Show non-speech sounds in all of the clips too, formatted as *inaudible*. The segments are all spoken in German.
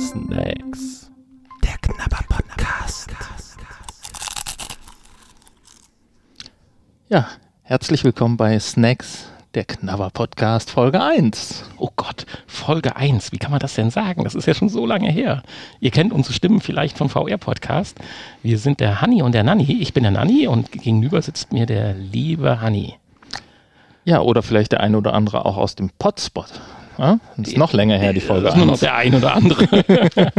Snacks. Der Knabber-Podcast. Ja, herzlich willkommen bei Snacks, der Knabber-Podcast, Folge 1. Oh Gott, Folge 1, wie kann man das denn sagen? Das ist ja schon so lange her. Ihr kennt unsere Stimmen vielleicht vom VR-Podcast. Wir sind der Hanni und der Nanni. Ich bin der Nanni und gegenüber sitzt mir der liebe Hanni. Ja, oder vielleicht der eine oder andere auch aus dem Potspot. Ja, das ist noch länger her, die Folge. Das ist nur noch der ein oder andere. *laughs* ja,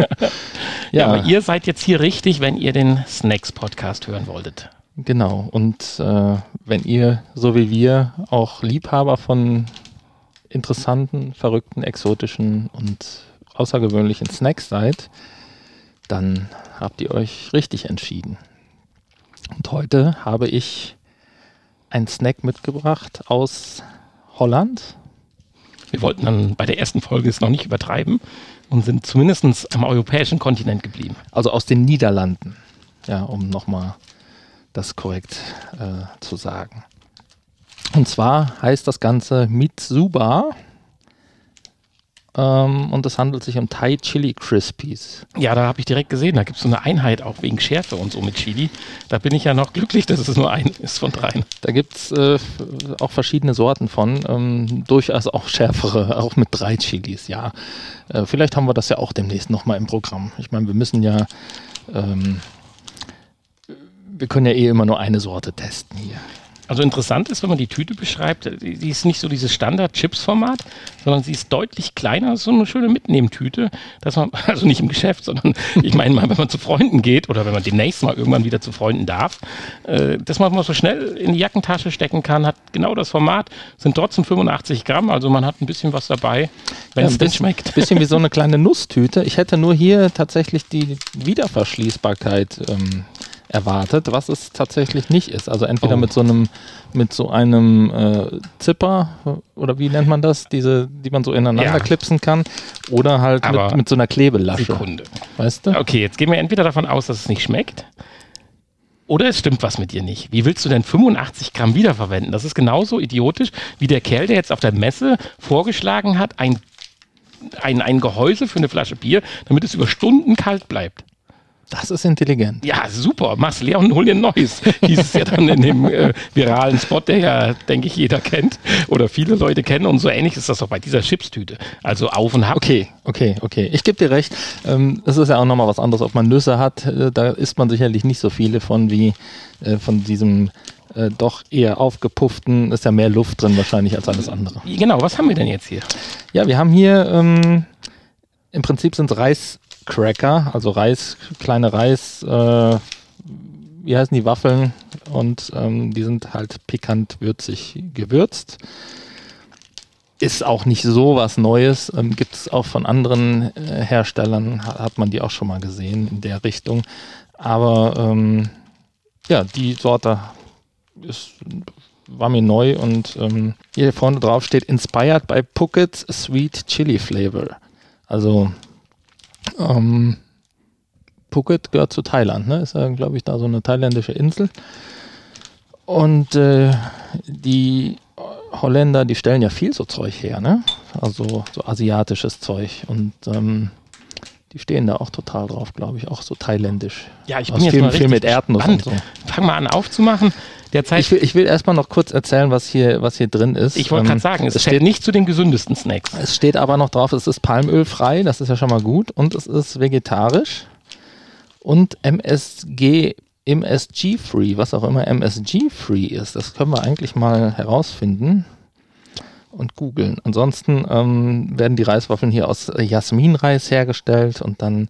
Ja. aber ihr seid jetzt hier richtig, wenn ihr den Snacks-Podcast hören wolltet. Genau. Und äh, wenn ihr, so wie wir, auch Liebhaber von interessanten, verrückten, exotischen und außergewöhnlichen Snacks seid, dann habt ihr euch richtig entschieden. Und heute habe ich einen Snack mitgebracht aus Holland. Wir wollten dann bei der ersten Folge es noch nicht übertreiben und sind zumindest am europäischen Kontinent geblieben. Also aus den Niederlanden. Ja, um nochmal das korrekt äh, zu sagen. Und zwar heißt das Ganze Mitsuba. Ähm, und es handelt sich um Thai Chili Crispies. Ja, da habe ich direkt gesehen, da gibt es so eine Einheit auch wegen Schärfe und so mit Chili. Da bin ich ja noch glücklich, dass es nur ein ist von dreien. Da gibt es äh, auch verschiedene Sorten von. Ähm, durchaus auch schärfere, auch mit drei Chilis, ja. Äh, vielleicht haben wir das ja auch demnächst nochmal im Programm. Ich meine, wir müssen ja. Ähm, wir können ja eh immer nur eine Sorte testen hier. Also interessant ist, wenn man die Tüte beschreibt, die, die ist nicht so dieses Standard-Chips-Format, sondern sie ist deutlich kleiner, so eine schöne Mitnehmtüte, dass man, *laughs* also nicht im Geschäft, sondern *laughs* ich meine mal, wenn man zu Freunden geht oder wenn man demnächst mal irgendwann wieder zu Freunden darf, äh, dass man mal so schnell in die Jackentasche stecken kann, hat genau das Format, sind trotzdem 85 Gramm, also man hat ein bisschen was dabei, wenn Ja, es denn bisschen, schmeckt. *laughs* bisschen wie so eine kleine Nusstüte. Ich hätte nur hier tatsächlich die Wiederverschließbarkeit ähm, erwartet, was es tatsächlich nicht ist. Also entweder Oh. mit so einem mit so einem äh, Zipper oder wie nennt man das, diese, die man so ineinander Ja. klipsen kann, oder halt mit, mit so einer Klebelasche. Sekunde. Weißt du? Okay, jetzt gehen wir entweder davon aus, dass es nicht schmeckt. Oder es stimmt was mit dir nicht. Wie willst du denn 85 Gramm wiederverwenden? Das ist genauso idiotisch wie der Kerl, der jetzt auf der Messe vorgeschlagen hat, ein, ein, ein Gehäuse für eine Flasche Bier, damit es über Stunden kalt bleibt. Das ist intelligent. Ja, super. Mach's leer und hol dir ein neues. Hieß es ja dann in dem äh, viralen Spot, der ja, denke ich, jeder kennt oder viele Leute kennen. Und so ähnlich ist das auch bei dieser Chipstüte. Also auf und ab. Okay, okay, okay. Ich gebe dir recht. Ähm, Es ist ja auch nochmal was anderes, ob man Nüsse hat. Äh, da isst man sicherlich nicht so viele von wie äh, von diesem äh, doch eher aufgepufften. Ist ja mehr Luft drin wahrscheinlich als alles andere. Genau, was haben wir denn jetzt hier? Ja, wir haben hier ähm, im Prinzip sind es Reiscracker, also Reis, kleine Reis, äh, wie heißen die Waffeln? Und ähm, die sind halt pikant würzig gewürzt. Ist auch nicht so was Neues. Ähm, Gibt es auch von anderen äh, Herstellern, ha- hat man die auch schon mal gesehen in der Richtung. Aber ähm, ja, die Sorte ist, war mir neu und ähm, hier vorne drauf steht Inspired by Phuket Sweet Chili Flavor. Also ähm, Phuket gehört zu Thailand, ne? Ist ja, glaube ich, da so eine thailändische Insel. Und äh, die Holländer, die stellen ja viel so Zeug her, ne? Also so asiatisches Zeug. Und ähm, die stehen da auch total drauf, glaube ich, auch so thailändisch. Ja, ich Was bin jetzt viel- mal viel mit Erdnuss und Fang mal an aufzumachen. Derzeit, Ich will, ich will erstmal noch kurz erzählen, was hier, was hier drin ist. ich wollte Ähm, gerade sagen, es, es steht nicht zu den gesündesten Snacks. es steht aber noch drauf, es ist palmölfrei, das ist ja schon mal gut. Und es ist vegetarisch und MSG, MSG-free, was auch immer MSG-free ist. Das können wir eigentlich mal herausfinden und googeln. Ansonsten ähm, werden die Reiswaffeln hier aus Jasminreis hergestellt und dann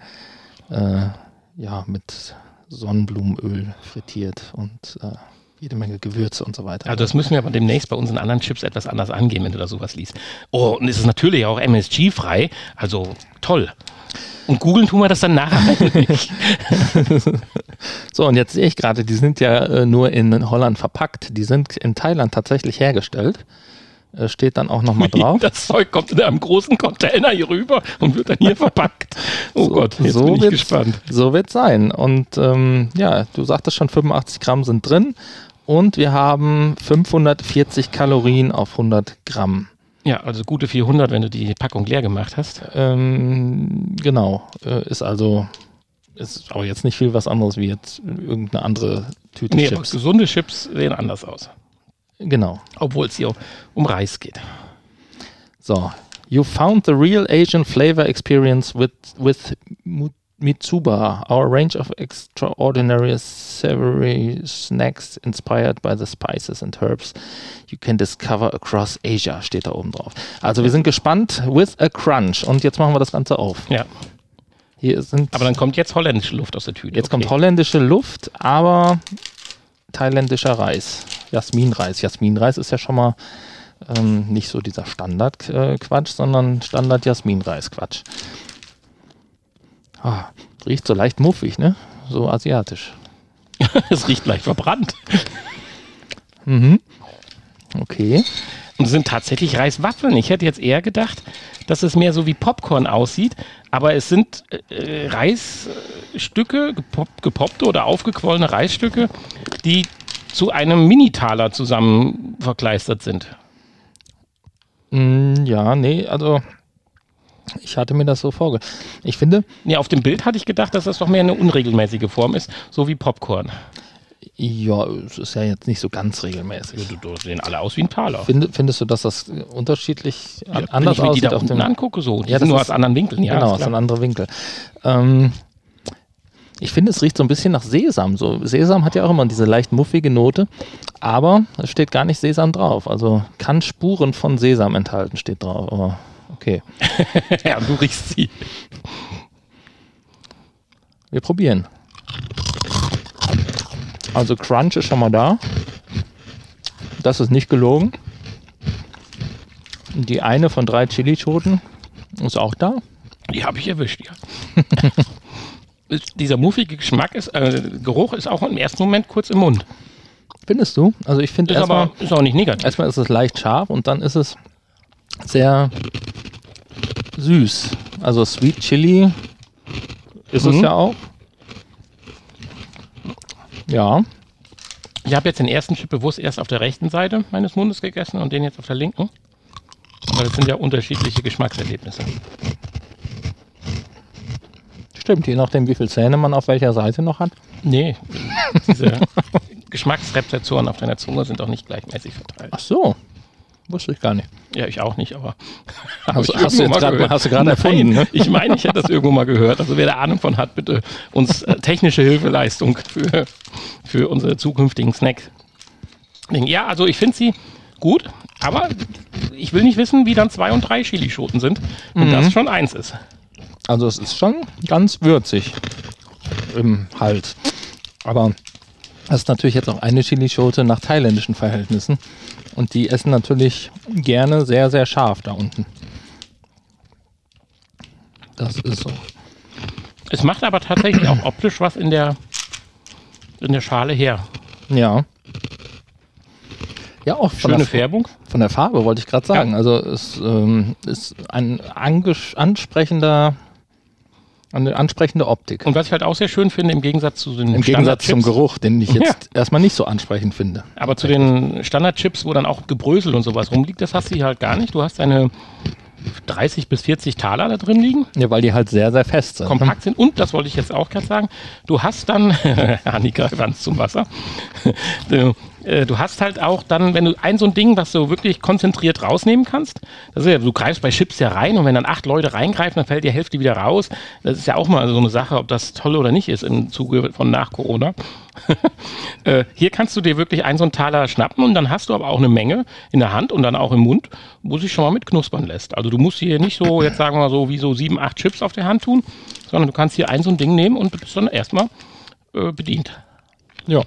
äh, ja, mit Sonnenblumenöl frittiert und äh, jede Menge Gewürze und so weiter. Also das müssen wir aber demnächst bei unseren anderen Chips etwas anders angehen, wenn du da sowas liest. Oh, und es ist natürlich auch MSG-frei, also toll. Und googeln tun wir das dann nachher nicht. *laughs* So, und jetzt sehe ich gerade, die sind ja äh, nur in Holland verpackt. Die sind in Thailand tatsächlich hergestellt. Äh, steht dann auch nochmal *laughs* drauf. Das Zeug kommt in einem großen Container hier rüber und wird dann hier verpackt. Oh So- Gott, jetzt so bin ich wird's- gespannt. So wird sein. Und ähm, ja, du sagtest schon, 85 Gramm sind drin. Und wir haben 540 Kalorien auf 100 Gramm. Ja, also gute 400, wenn du die Packung leer gemacht hast. Ähm, genau. Äh, ist also, ist aber jetzt nicht viel was anderes wie jetzt irgendeine andere Tüte Nee, Chips. gesunde Chips sehen anders aus. Genau. Obwohl es hier um Reis geht. So. You found the real Asian flavor experience with, with Mitsuba, our range of extraordinary savory snacks inspired by the spices and herbs you can discover across Asia, steht da oben drauf. Also wir sind gespannt with a crunch. Und jetzt machen wir das Ganze auf. Ja. Hier sind Aber dann kommt jetzt holländische Luft aus der Tüte. Jetzt kommt Okay. holländische Luft, aber thailändischer Reis. Jasminreis. Jasminreis ist ja schon mal ähm, nicht so dieser Standard-Quatsch, sondern Standard-Jasminreis-Quatsch. Ah, riecht so leicht muffig, ne? So asiatisch. *laughs* es riecht leicht verbrannt. Mhm. Okay. Und es sind tatsächlich Reiswaffeln. Ich hätte jetzt eher gedacht, dass es mehr so wie Popcorn aussieht, aber es sind äh, Reisstücke, gepop gepoppte oder aufgequollene Reisstücke, die zu einem Minitaler zusammen verkleistert sind. Mm, ja, nee, also ich hatte mir das so vorgestellt. Ich finde, Ja, auf dem Bild hatte ich gedacht, dass das doch mehr eine unregelmäßige Form ist, so wie Popcorn. ja, es ist ja jetzt nicht so ganz regelmäßig. Die die sehen alle aus wie ein Taler. Finde, findest du, dass das unterschiedlich Ja, anders wenn ich mir die aussieht da auf dem angucke, so. Die Ja, sind nur ist- aus anderen Winkeln. Ja, genau, aus einem anderen Winkel. Ähm, ich finde, es riecht so ein bisschen nach Sesam. So, Sesam hat ja auch immer diese leicht muffige Note, aber es steht gar nicht Sesam drauf. Also kann Spuren von Sesam enthalten, steht drauf. Aber okay, *laughs* ja, du riechst sie. wir probieren. Also Crunch ist schon mal da. Das ist nicht gelogen. Die eine von drei Chilischoten ist auch da. Die habe ich erwischt, ja. *laughs* Dieser muffige Geschmack ist, äh, Geruch ist auch im ersten Moment kurz im Mund. Findest du? Also ich finde erstmal, aber ist auch nicht negativ. erstmal ist es leicht scharf und dann ist es sehr süß. Also Sweet Chili ist es Mhm. ja auch. Ja, Ich habe jetzt den ersten Chip bewusst erst auf der rechten Seite meines Mundes gegessen und den jetzt auf der linken. Weil das sind ja unterschiedliche Geschmackserlebnisse. stimmt, je nachdem, wie viel Zähne man auf welcher Seite noch hat. Nee, *laughs* diese Geschmacksrezeptoren auf deiner Zunge sind auch nicht gleichmäßig verteilt. Ach so, wusste ich gar nicht. Ja, ich auch nicht, aber. *laughs* Ich hast, du, jetzt grad, hast du gerade erfunden, ne? Ich meine, ich hätte das irgendwo mal gehört. Also wer da Ahnung von hat, bitte uns äh, technische Hilfeleistung für, für unsere zukünftigen Snack. Ja, also ich finde sie gut, aber ich will nicht wissen, wie dann zwei und drei Chilischoten sind, wenn Mhm. das schon eins ist. Also es ist schon ganz würzig im Hals. Aber das ist natürlich jetzt auch eine Chilischote nach thailändischen Verhältnissen. Und die essen natürlich gerne sehr, sehr scharf da unten. Das ist so. Es macht aber tatsächlich auch optisch was in der, in der Schale her. Ja. Ja, auch von Schöne der, Färbung. von der Farbe wollte ich gerade sagen. Also es ähm, ist ein ansprechender, eine ansprechende Optik. Und was ich halt auch sehr schön finde, im Gegensatz zu den Im Gegensatz zum Geruch, den ich jetzt erstmal nicht so ansprechend finde. Aber zu den Standardchips, wo dann auch Gebrösel und sowas rumliegt, das hast du hier halt gar nicht. Du hast eine 30 bis 40 Taler da drin liegen, Ja, weil die halt sehr, sehr fest sind. kompakt sind. Und, das wollte ich jetzt auch gerade sagen, du hast dann, *laughs* Annika, ganz zum Wasser, du, äh, du hast halt auch dann, wenn du ein so ein Ding, was du wirklich konzentriert rausnehmen kannst, das ist ja, du greifst bei Chips ja rein und wenn dann acht Leute reingreifen, dann fällt die Hälfte wieder raus. Das ist ja auch mal so eine Sache, ob das toll oder nicht ist im Zuge von nach Corona. *laughs* Äh, hier kannst du dir wirklich einen so einen Taler schnappen und dann hast du aber auch eine Menge in der Hand und dann auch im Mund, wo sich schon mal mit knuspern lässt. Also du musst hier nicht so, jetzt sagen wir mal so, wie so sieben, acht Chips auf der Hand tun, sondern du kannst hier ein so ein Ding nehmen und bist dann erstmal äh, bedient. Ja.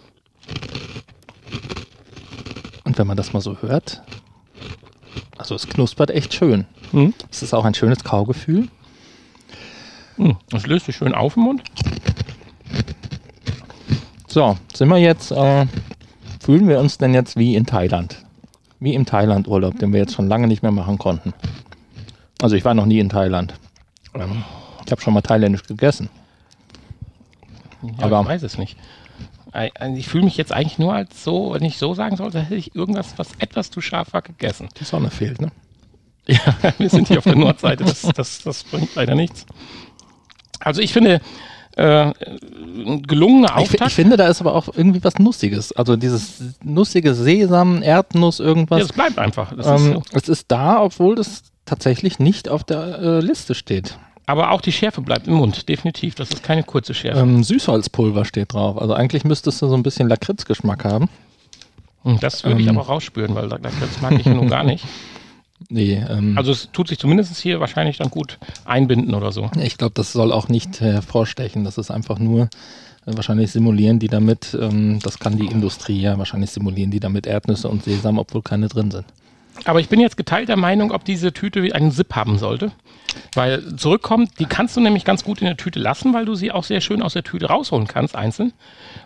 Wenn man das mal so hört, also es knuspert echt schön. Mhm. Es ist auch ein schönes Kaugefühl. Hm, Das löst sich schön auf im Mund. So, sind wir jetzt, äh, fühlen wir uns denn jetzt wie in Thailand? Wie im Thailand-Urlaub, den wir jetzt schon lange nicht mehr machen konnten. Also ich war noch nie in Thailand. Ähm, ich habe schon mal thailändisch gegessen. Ja, Aber- ich weiß es nicht. Also Ich fühle mich jetzt eigentlich nur als so, wenn ich so sagen sollte, hätte ich irgendwas, was etwas zu scharf war, gegessen. Die Sonne fehlt, ne? Ja, *laughs* wir sind hier auf der Nordseite, das, das, das bringt leider nichts. Also ich finde, äh, gelungener Ich, Auftakt. ich finde, da ist aber auch irgendwie was Nussiges. Also dieses nussige Sesam, Erdnuss, ja, irgendwas. es bleibt einfach. Das ist ähm, so. es ist da, obwohl das tatsächlich nicht auf der äh, Liste steht. Aber auch die Schärfe bleibt im Mund, definitiv. Das ist keine kurze Schärfe. Ähm, Süßholzpulver steht drauf. Also eigentlich müsstest du so ein bisschen Lakritzgeschmack haben. Hm, das würde ich ähm, aber rausspüren, weil das mag ich nun gar nicht. *laughs* Nee, ähm, Also es tut sich zumindest hier wahrscheinlich dann gut einbinden oder so. ich glaube, das soll auch nicht hervorstechen. Das ist einfach nur äh, wahrscheinlich simulieren die damit, ähm, das kann die Industrie ja wahrscheinlich simulieren die damit Erdnüsse und Sesam, obwohl keine drin sind. Aber ich bin jetzt geteilter Meinung, ob diese Tüte einen Zip haben sollte. Weil zurückkommt, die kannst du nämlich ganz gut in der Tüte lassen, weil du sie auch sehr schön aus der Tüte rausholen kannst, einzeln.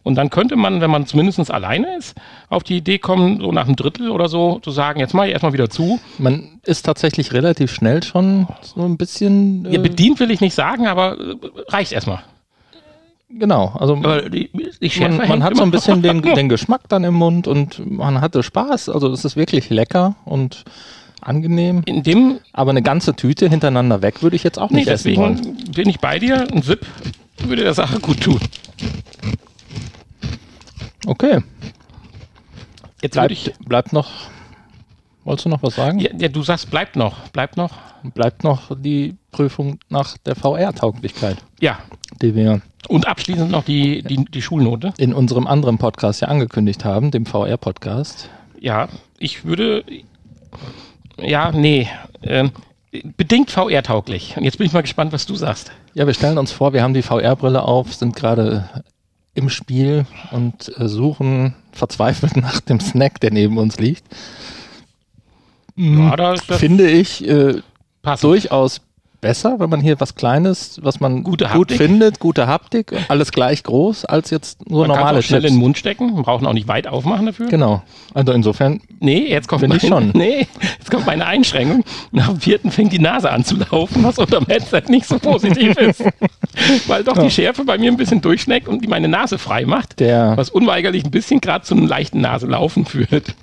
Und dann könnte man, wenn man zumindest alleine ist, auf die Idee kommen, so nach einem Drittel oder so, zu sagen, jetzt mache ich erstmal wieder zu. Man ist tatsächlich relativ schnell schon so ein bisschen. Ja, Äh, bedient will ich nicht sagen, aber äh, reicht erstmal. Genau, also die, die man, man hat so ein bisschen den, den Geschmack dann im Mund und man hatte Spaß. Also es ist wirklich lecker und angenehm. In dem, Aber eine ganze Tüte hintereinander weg würde ich jetzt auch nee, nicht essen wollen. deswegen bin ich bei dir. Ein Zip würde der Sache gut tun. Okay, Jetzt bleibt, bleibt noch. Wolltest du noch was sagen? ja, ja, du sagst, bleibt noch, bleibt noch. Bleibt noch die Prüfung nach der VR-Tauglichkeit, Ja, die wir und abschließend noch die, die, die Schulnote. in unserem anderen Podcast ja angekündigt haben, dem VR-Podcast. Ja, ich würde. Ja, nee. Ähm, bedingt VR-tauglich. Und jetzt bin ich mal gespannt, was du sagst. Ja, wir stellen uns vor, wir haben die VR-Brille auf, sind gerade im Spiel und äh, suchen verzweifelt *laughs* nach dem Snack, der neben uns liegt. Ja, ist das Finde ich äh, durchaus besser, wenn man hier was Kleines, was man Gute gut findet, gute Haptik, alles gleich groß, als jetzt nur Man normale auch schnell Chips. in den Mund stecken. Man braucht ihn auch nicht weit aufmachen dafür. Genau. Also insofern, Nee, jetzt kommt Bin ich meine, schon. *laughs* Nee, jetzt kommt meine Einschränkung. Nach dem vierten fängt die Nase an zu laufen, was unterm Headset nicht so positiv *laughs* ist. Weil doch die Schärfe bei mir ein bisschen durchschneckt und die meine Nase frei macht. der Was unweigerlich ein bisschen gerade zu einem leichten Naselaufen führt.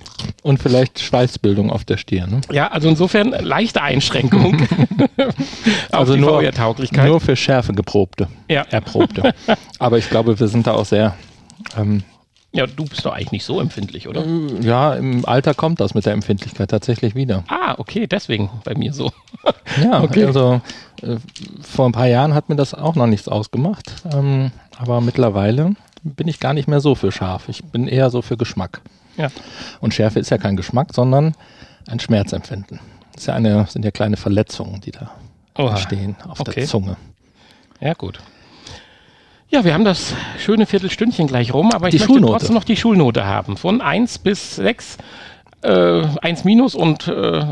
Und vielleicht Schweißbildung auf der Stirn. Ne? Ja, also insofern leichte Einschränkung *laughs* Also nur-. Nur für Schärfe geprobte, Ja. erprobte. *laughs* Aber ich glaube, wir sind da auch sehr, ähm, ja, du bist doch eigentlich nicht so empfindlich, oder? ja, im Alter kommt das mit der Empfindlichkeit tatsächlich wieder. Ah, okay, deswegen bei mir so. *laughs* Ja, Okay. also äh, vor ein paar Jahren hat mir das auch noch nichts ausgemacht. Ähm, aber mittlerweile bin ich gar nicht mehr so für scharf. Ich bin eher so für Geschmack. Ja. Und Schärfe ist ja kein Geschmack, sondern ein Schmerzempfinden. Das ist ja eine, sind ja kleine Verletzungen, die da Oha. entstehen auf Okay. der Zunge. Ja, gut. Ja, wir haben das schöne Viertelstündchen gleich rum, aber ich Die möchte Schulnote. trotzdem noch die Schulnote haben. Von 1 bis 6. Äh, 1 minus und äh,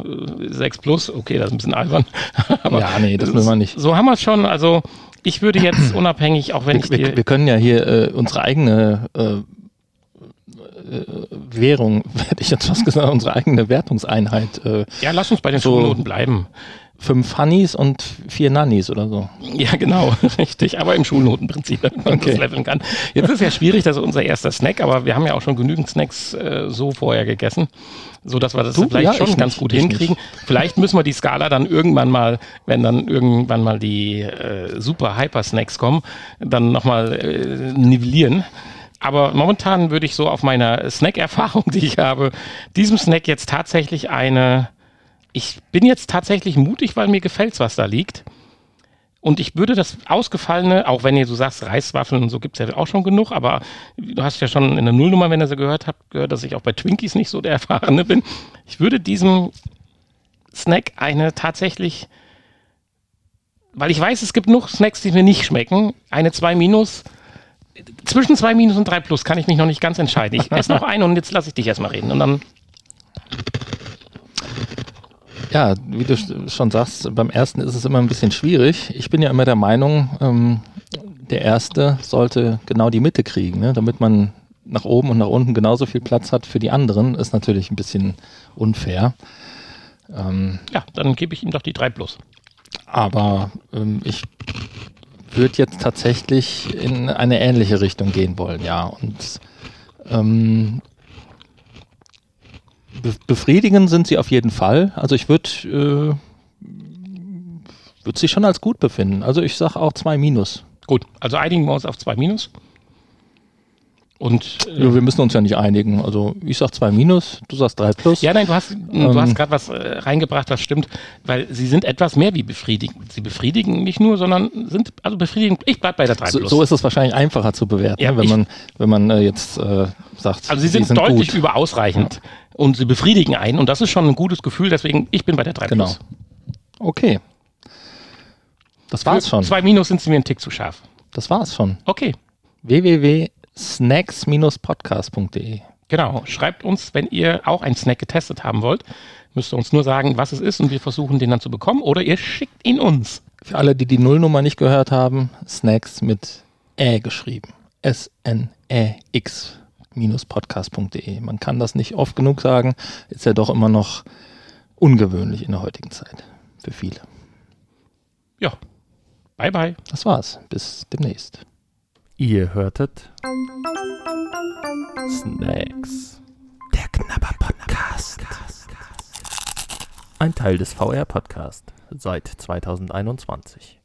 6 plus. Okay, das ist ein bisschen albern. *laughs* ja, nee, das will man nicht. So haben wir es schon. Also ich würde jetzt *clears throat* unabhängig, auch wenn ich Wir, dir... wir, wir können ja hier äh, unsere eigene äh, Währung, *laughs* hätte ich jetzt was gesagt, unsere eigene Wertungseinheit. Äh, ja, lass uns bei den so- Schulnoten bleiben. fünf Hannis und vier Nannis oder so. Ja, genau, *laughs* richtig. Aber im Schulnotenprinzip, damit man Okay. das leveln kann. Jetzt ist ja schwierig, das ist unser erster Snack, aber wir haben ja auch schon genügend Snacks äh, so vorher gegessen, so dass wir das Du? vielleicht Ja, schon ganz nicht, gut hinkriegen. Vielleicht müssen wir die Skala dann irgendwann mal, wenn dann irgendwann mal die äh, super Hyper Snacks kommen, dann nochmal äh, nivellieren. Aber momentan würde ich so auf meiner Snack-Erfahrung, die ich habe, diesem Snack jetzt tatsächlich eine. Ich bin jetzt tatsächlich mutig, weil mir gefällt, was da liegt. Und ich würde das Ausgefallene, auch wenn ihr so sagst, Reiswaffeln und so gibt es ja auch schon genug, aber du hast ja schon in der Nullnummer, wenn ihr sie gehört habt, gehört, dass ich auch bei Twinkies nicht so der Erfahrene bin. Ich würde diesem Snack eine tatsächlich, weil ich weiß, es gibt noch Snacks, die mir nicht schmecken, eine 2 minus. Zwischen 2 minus und 3 plus kann ich mich noch nicht ganz entscheiden. Ich *laughs* esse noch eine und jetzt lasse ich dich erstmal reden. Und dann, Ja, wie du sch- schon sagst, beim ersten ist es immer ein bisschen schwierig. Ich bin ja immer der Meinung, ähm, der erste sollte genau die Mitte kriegen, ne? damit man nach oben und nach unten genauso viel Platz hat für die anderen, ist natürlich ein bisschen unfair. Ähm, ja, dann gebe ich ihm doch die 3 plus. aber ähm, ich würde jetzt tatsächlich in eine ähnliche Richtung gehen wollen, ja. Und ähm, be sind sie auf jeden Fall. Also ich würde äh, würde sie schon als gut befinden. Also ich sage auch zwei Minus. Gut, also einigen wir uns auf zwei Minus. Und äh, Ja, wir müssen uns ja nicht einigen. Also ich sag 2 minus, du sagst 3 plus. ja, nein, du hast, du Ähm. hast gerade was äh, reingebracht, das stimmt, weil sie sind etwas mehr wie befriedigend. Sie befriedigen nicht nur, sondern sind also befriedigend. Ich bleib bei der 3 so, plus. so ist es wahrscheinlich einfacher zu bewerten, Ja, wenn ich- man, wenn man äh, jetzt äh, sagt, also sie sind, deutlich gut. über ausreichend und sie befriedigen einen und das ist schon ein gutes Gefühl, deswegen ich bin bei der 3 Genau. plus. Okay. Das war's Für schon. Zwei Minus sind sie mir ein Tick zu scharf. Das war's schon. Okay. www.snacks-podcast.de Genau. Schreibt uns, wenn ihr auch einen Snack getestet haben wollt. Müsst ihr uns nur sagen, was es ist und wir versuchen den dann zu bekommen oder ihr schickt ihn uns. Für alle, die die Nullnummer nicht gehört haben, Snacks mit Ä geschrieben. S-N-Ä-X podcast.de. Man kann das nicht oft genug sagen, ist ja doch immer noch ungewöhnlich in der heutigen Zeit. Für viele. Ja. Bye bye. Das war's. Bis demnächst. Ihr hörtet Snacks. Der Knabber Podcast. Ein Teil des VR Podcast seit 2021.